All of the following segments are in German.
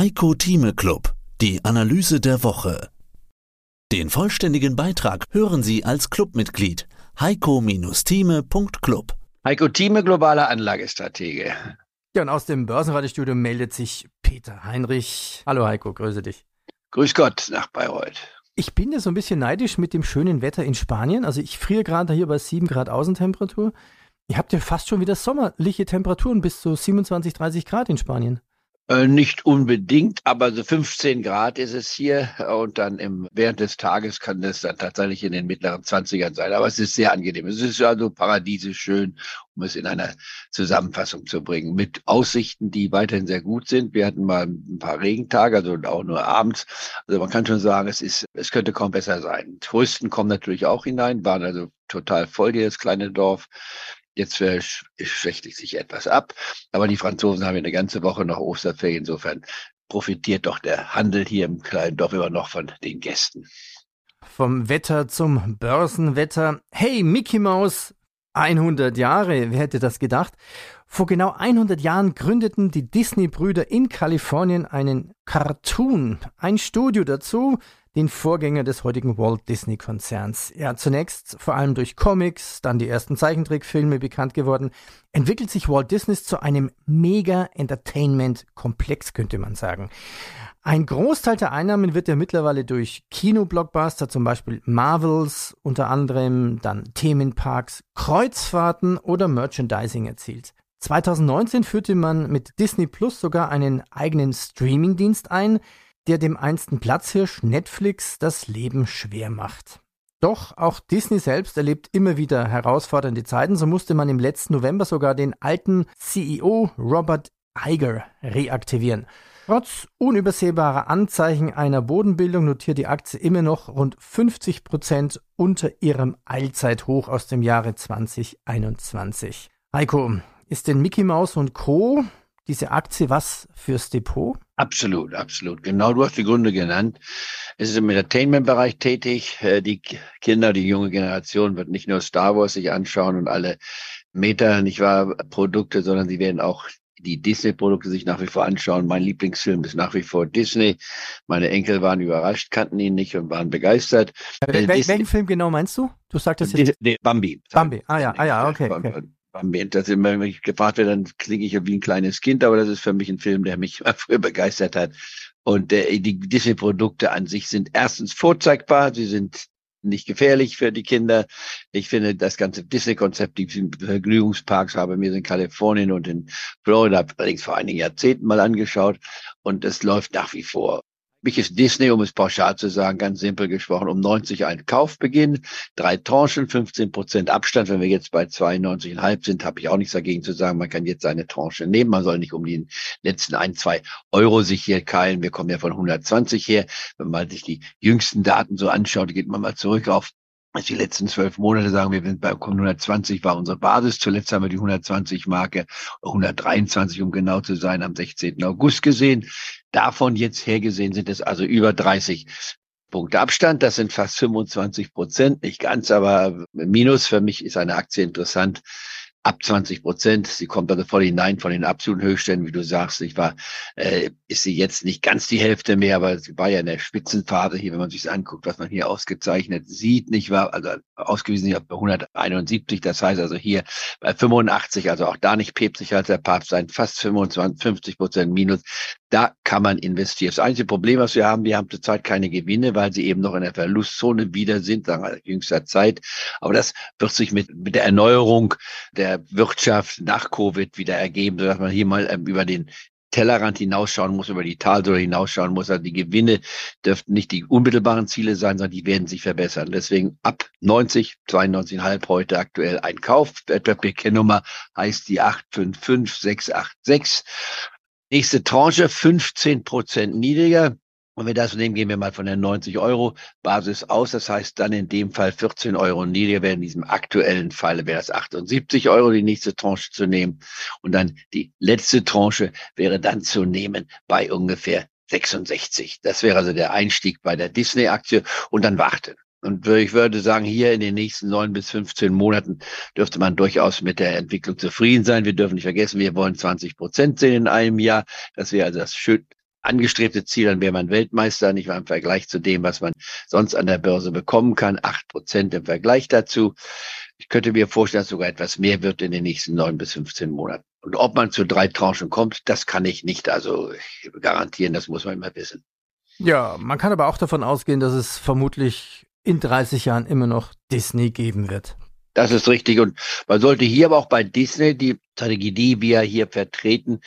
Heiko Thieme Club, die Analyse der Woche. Den vollständigen Beitrag hören Sie als Clubmitglied heiko-thieme.club. Heiko Thieme, globaler Anlagestratege. Ja, und aus dem Börsenradiostudio meldet sich Peter Heinrich. Hallo Heiko, grüße dich. Grüß Gott nach Bayreuth. Ich bin ja so ein bisschen neidisch mit dem schönen Wetter in Spanien. Also ich friere gerade hier bei 7 Grad Außentemperatur. Ihr habt ja fast schon wieder sommerliche Temperaturen bis zu 27, 30 Grad in Spanien. Äh, nicht unbedingt, aber so 15 Grad ist es hier und dann im, während des Tages kann es dann tatsächlich in den mittleren 20ern sein. Aber es ist sehr angenehm. Es ist also paradiesisch schön, um es in einer Zusammenfassung zu bringen. Mit Aussichten, die weiterhin sehr gut sind. Wir hatten mal ein paar Regentage, also auch nur abends. Also man kann schon sagen, es ist, es könnte kaum besser sein. Touristen kommen natürlich auch hinein, waren also total voll das kleine Dorf. Jetzt schwächt sich etwas ab, aber die Franzosen haben eine ganze Woche noch Osterferien. Insofern profitiert doch der Handel hier im kleinen Dorf immer noch von den Gästen. Vom Wetter zum Börsenwetter. Hey, Mickey Mouse, 100 Jahre, wer hätte das gedacht? Vor genau 100 Jahren gründeten die Disney-Brüder in Kalifornien einen Cartoon, ein Studio dazu, den Vorgänger des heutigen Walt Disney Konzerns. Er hat zunächst vor allem durch Comics, dann die ersten Zeichentrickfilme bekannt geworden, entwickelt sich Walt Disney zu einem Mega-Entertainment-Komplex, könnte man sagen. Ein Großteil der Einnahmen wird ja mittlerweile durch Kinoblockbuster, zum Beispiel Marvels, unter anderem dann Themenparks, Kreuzfahrten oder Merchandising erzielt. 2019 führte man mit Disney Plus sogar einen eigenen Streamingdienst ein, der dem einsten Platzhirsch Netflix das Leben schwer macht. Doch auch Disney selbst erlebt immer wieder herausfordernde Zeiten. So musste man im letzten November sogar den alten CEO Robert Iger reaktivieren. Trotz unübersehbarer Anzeichen einer Bodenbildung notiert die Aktie immer noch rund 50 Prozent unter ihrem Allzeithoch aus dem Jahre 2021. Heiko, ist denn Mickey Mouse und Co diese Aktie was fürs Depot? Absolut, absolut. Genau, du hast die Gründe genannt. Es ist im Entertainment-Bereich tätig. Äh, die Kinder, die junge Generation wird nicht nur Star Wars sich anschauen und alle Meta, nicht wahr, Produkte, sondern sie werden auch die Disney-Produkte sich nach wie vor anschauen. Mein Lieblingsfilm ist nach wie vor Disney. Meine Enkel waren überrascht, kannten ihn nicht und waren begeistert. Wel wel welchen Film genau meinst du? Du sagtest jetzt. Bambi. Bambi, ah ja, ah ja, okay. okay dass immer, wenn ich gefragt werde, dann klinge ich wie ein kleines Kind, aber das ist für mich ein Film, der mich früher begeistert hat. Und äh, die Disney-Produkte an sich sind erstens vorzeigbar, sie sind nicht gefährlich für die Kinder. Ich finde das ganze Disney-Konzept, die Vergnügungsparks habe mir in Kalifornien und in Florida allerdings vor einigen Jahrzehnten mal angeschaut und es läuft nach wie vor mich ist Disney, um es pauschal zu sagen, ganz simpel gesprochen, um 90 ein Kaufbeginn, drei Tranchen, 15 Prozent Abstand. Wenn wir jetzt bei 92,5 sind, habe ich auch nichts dagegen zu sagen, man kann jetzt eine Tranche nehmen. Man soll nicht um die letzten ein, zwei Euro sich hier keilen. Wir kommen ja von 120 her. Wenn man sich die jüngsten Daten so anschaut, geht man mal zurück auf die letzten zwölf Monate sagen wir, sind bei 120 war unsere Basis. Zuletzt haben wir die 120 Marke, 123 um genau zu sein, am 16. August gesehen. Davon jetzt hergesehen sind es also über 30 Punkte Abstand. Das sind fast 25 Prozent, nicht ganz, aber Minus. Für mich ist eine Aktie interessant ab 20 Prozent. Sie kommt also voll hinein von den absoluten Höchstständen, wie du sagst. Ich war, äh, ist sie jetzt nicht ganz die Hälfte mehr, aber sie war ja in der Spitzenphase hier, wenn man sich anguckt, was man hier ausgezeichnet sieht, nicht wahr? Also ausgewiesen bei 171, das heißt also hier bei 85, also auch da nicht päpstlicher als der Papst sein, fast 25, 50 Prozent Minus. Da kann man investieren. Das einzige Problem, was wir haben, wir haben zurzeit keine Gewinne, weil sie eben noch in der Verlustzone wieder sind, wir, jüngster Zeit. Aber das wird sich mit, mit der Erneuerung der Wirtschaft nach Covid wieder ergeben, sodass man hier mal ähm, über den Tellerrand hinausschauen muss, über die Talsäule hinausschauen muss. Also die Gewinne dürften nicht die unmittelbaren Ziele sein, sondern die werden sich verbessern. Deswegen ab 90, 92,5 heute aktuell ein Kauf. Wertpapierkennnummer heißt die 855686. Nächste Tranche 15 Prozent niedriger. Und wenn wir das nehmen, gehen wir mal von der 90 Euro Basis aus. Das heißt dann in dem Fall 14 Euro niedriger wäre in diesem aktuellen Fall wäre es 78 Euro, die nächste Tranche zu nehmen. Und dann die letzte Tranche wäre dann zu nehmen bei ungefähr 66. Das wäre also der Einstieg bei der Disney-Aktie und dann warten. Und ich würde sagen, hier in den nächsten neun bis 15 Monaten dürfte man durchaus mit der Entwicklung zufrieden sein. Wir dürfen nicht vergessen, wir wollen 20 Prozent sehen in einem Jahr. Das wäre also das schön, angestrebte Ziel, dann wäre man Weltmeister, nicht mal im Vergleich zu dem, was man sonst an der Börse bekommen kann. Acht Prozent im Vergleich dazu. Ich könnte mir vorstellen, dass sogar etwas mehr wird in den nächsten neun bis 15 Monaten. Und ob man zu drei Tranchen kommt, das kann ich nicht also garantieren, das muss man immer wissen. Ja, man kann aber auch davon ausgehen, dass es vermutlich in 30 Jahren immer noch Disney geben wird. Das ist richtig. Und man sollte hier aber auch bei Disney die Strategie, die wir hier vertreten,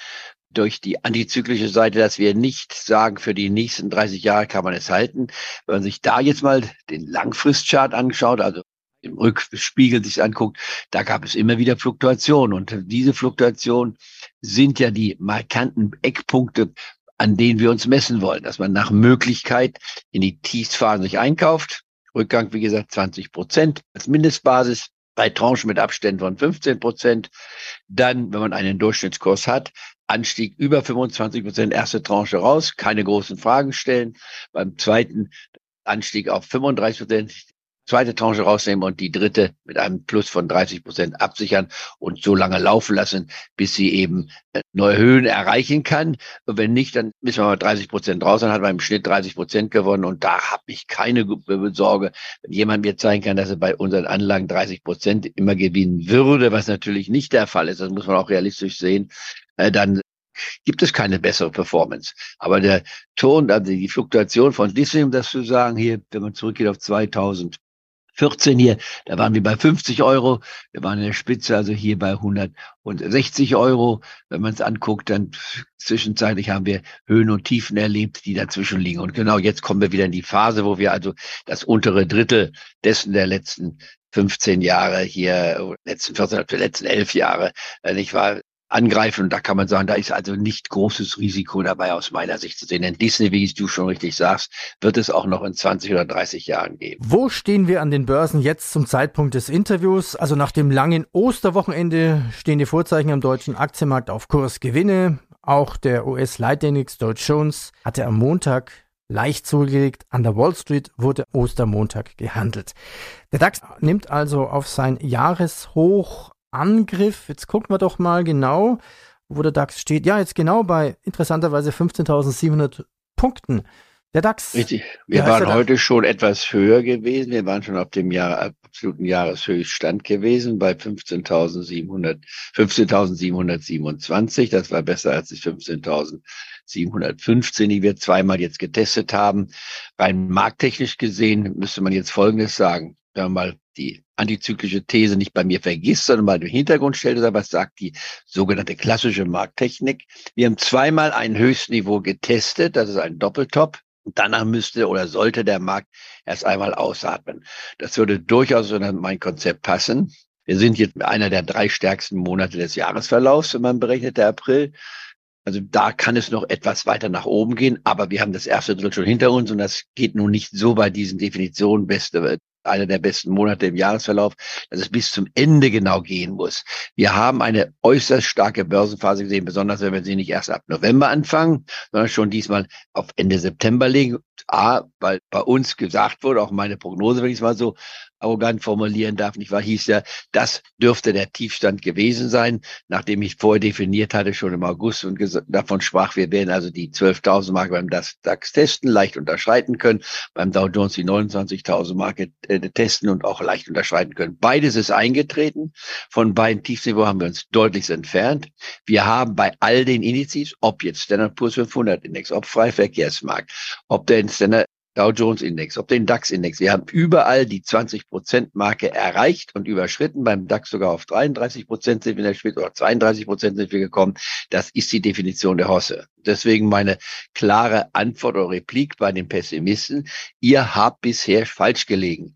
durch die antizyklische Seite, dass wir nicht sagen, für die nächsten 30 Jahre kann man es halten. Wenn man sich da jetzt mal den Langfristchart anschaut, also im Rückspiegel sich anguckt, da gab es immer wieder Fluktuationen. Und diese Fluktuationen sind ja die markanten Eckpunkte, an denen wir uns messen wollen, dass man nach Möglichkeit in die Tiefphasen sich einkauft. Rückgang, wie gesagt, 20 Prozent als Mindestbasis bei Tranchen mit Abständen von 15 Prozent. Dann, wenn man einen Durchschnittskurs hat, Anstieg über 25 Prozent, erste Tranche raus, keine großen Fragen stellen. Beim zweiten Anstieg auf 35 Prozent, zweite Tranche rausnehmen und die dritte mit einem Plus von 30 Prozent absichern und so lange laufen lassen, bis sie eben äh, neue Höhen erreichen kann. Und wenn nicht, dann müssen wir mal 30 Prozent raus, dann hat man im Schnitt 30 Prozent gewonnen und da habe ich keine Sorge, wenn jemand mir zeigen kann, dass er bei unseren Anlagen 30 Prozent immer gewinnen würde, was natürlich nicht der Fall ist, das muss man auch realistisch sehen, äh, dann gibt es keine bessere Performance. Aber der Ton, also die Fluktuation von Disney, um das zu sagen, hier, wenn man zurückgeht auf 2000, 14 hier, da waren wir bei 50 Euro. Wir waren in der Spitze, also hier bei 160 Euro. Wenn man es anguckt, dann zwischenzeitlich haben wir Höhen und Tiefen erlebt, die dazwischen liegen. Und genau jetzt kommen wir wieder in die Phase, wo wir also das untere Drittel dessen der letzten 15 Jahre hier, letzten 14, letzten 11 Jahre, äh, nicht wahr, angreifen. Und da kann man sagen, da ist also nicht großes Risiko dabei aus meiner Sicht zu sehen. Denn Disney, wie du schon richtig sagst, wird es auch noch in 20 oder 30 Jahren geben. Wo stehen wir an den Börsen jetzt zum Zeitpunkt des Interviews? Also nach dem langen Osterwochenende stehen die Vorzeichen am deutschen Aktienmarkt auf Kursgewinne. Auch der US-Leitindex Dow Jones hatte am Montag leicht zugelegt. An der Wall Street wurde Ostermontag gehandelt. Der DAX nimmt also auf sein Jahreshoch Angriff. Jetzt gucken wir doch mal genau, wo der DAX steht. Ja, jetzt genau bei interessanterweise 15.700 Punkten. Der DAX. Richtig. Wir waren heute schon etwas höher gewesen. Wir waren schon auf dem Jahr, absoluten Jahreshöchststand gewesen bei 15.700, 15.727. Das war besser als die 15.715, die wir zweimal jetzt getestet haben. Rein markttechnisch gesehen müsste man jetzt Folgendes sagen. Wenn man mal die antizyklische These nicht bei mir vergisst, sondern mal im Hintergrund stellt, was sagt die sogenannte klassische Markttechnik. Wir haben zweimal ein Höchstniveau getestet, das ist ein Doppeltop. Danach müsste oder sollte der Markt erst einmal ausatmen. Das würde durchaus in mein Konzept passen. Wir sind jetzt einer der drei stärksten Monate des Jahresverlaufs, wenn man berechnet, der April. Also da kann es noch etwas weiter nach oben gehen, aber wir haben das erste Drittel schon hinter uns und das geht nun nicht so bei diesen Definitionen beste einer der besten Monate im Jahresverlauf, dass es bis zum Ende genau gehen muss. Wir haben eine äußerst starke Börsenphase gesehen, besonders wenn wir sie nicht erst ab November anfangen, sondern schon diesmal auf Ende September legen. A, weil bei uns gesagt wurde, auch meine Prognose, wenn ich es mal so arrogant formulieren darf, nicht wahr, hieß ja, das dürfte der Tiefstand gewesen sein, nachdem ich vorher definiert hatte, schon im August und davon sprach, wir werden also die 12.000 Marke beim DAX testen, leicht unterschreiten können, beim Dow Jones die 29.000 Marke äh, testen und auch leicht unterschreiten können. Beides ist eingetreten. Von beiden Tiefsniveau haben wir uns deutlich entfernt. Wir haben bei all den Indizes, ob jetzt Standard Poor's 500 Index, ob Freiverkehrsmarkt, ob der Standard Dow Jones Index, ob den DAX Index. Wir haben überall die 20 Prozent Marke erreicht und überschritten. Beim DAX sogar auf 33 Prozent sind wir in der Spitze oder 32 Prozent sind wir gekommen. Das ist die Definition der Hosse. Deswegen meine klare Antwort oder Replik bei den Pessimisten. Ihr habt bisher falsch gelegen.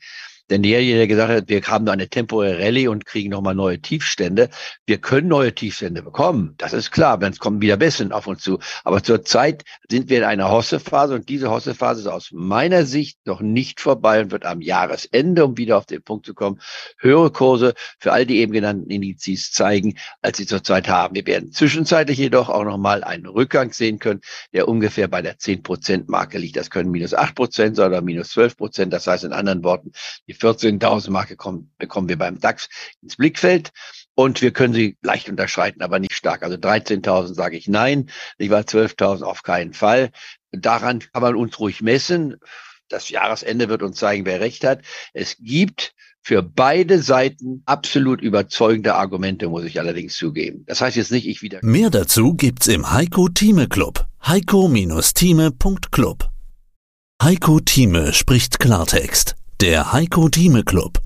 Denn derjenige, der gesagt hat, wir haben da eine temporäre Rallye und kriegen nochmal neue Tiefstände. Wir können neue Tiefstände bekommen. Das ist klar, wenn es kommen wieder Besseren auf uns zu. Aber zurzeit sind wir in einer Hossephase und diese Hossephase ist aus meiner Sicht noch nicht vorbei und wird am Jahresende, um wieder auf den Punkt zu kommen, höhere Kurse für all die eben genannten Indizes zeigen, als sie zurzeit haben. Wir werden zwischenzeitlich jedoch auch nochmal einen Rückgang sehen können, der ungefähr bei der 10%-Marke liegt. Das können minus 8% sein oder minus 12%. Das heißt in anderen Worten, die 14.000 Marke kommen, bekommen wir beim DAX ins Blickfeld. und wir können sie leicht unterschreiten, aber nicht stark. Also 13.000 sage ich nein, ich war 12.000 auf keinen Fall. Daran kann man uns ruhig messen. Das Jahresende wird uns zeigen, wer recht hat. Es gibt für beide Seiten absolut überzeugende Argumente, muss ich allerdings zugeben. Das heißt jetzt nicht, ich wieder. Mehr dazu gibt's im Heiko Thieme Club. Heiko-Thieme.club. Heiko Thieme spricht Klartext. Der Heiko Thieme Club.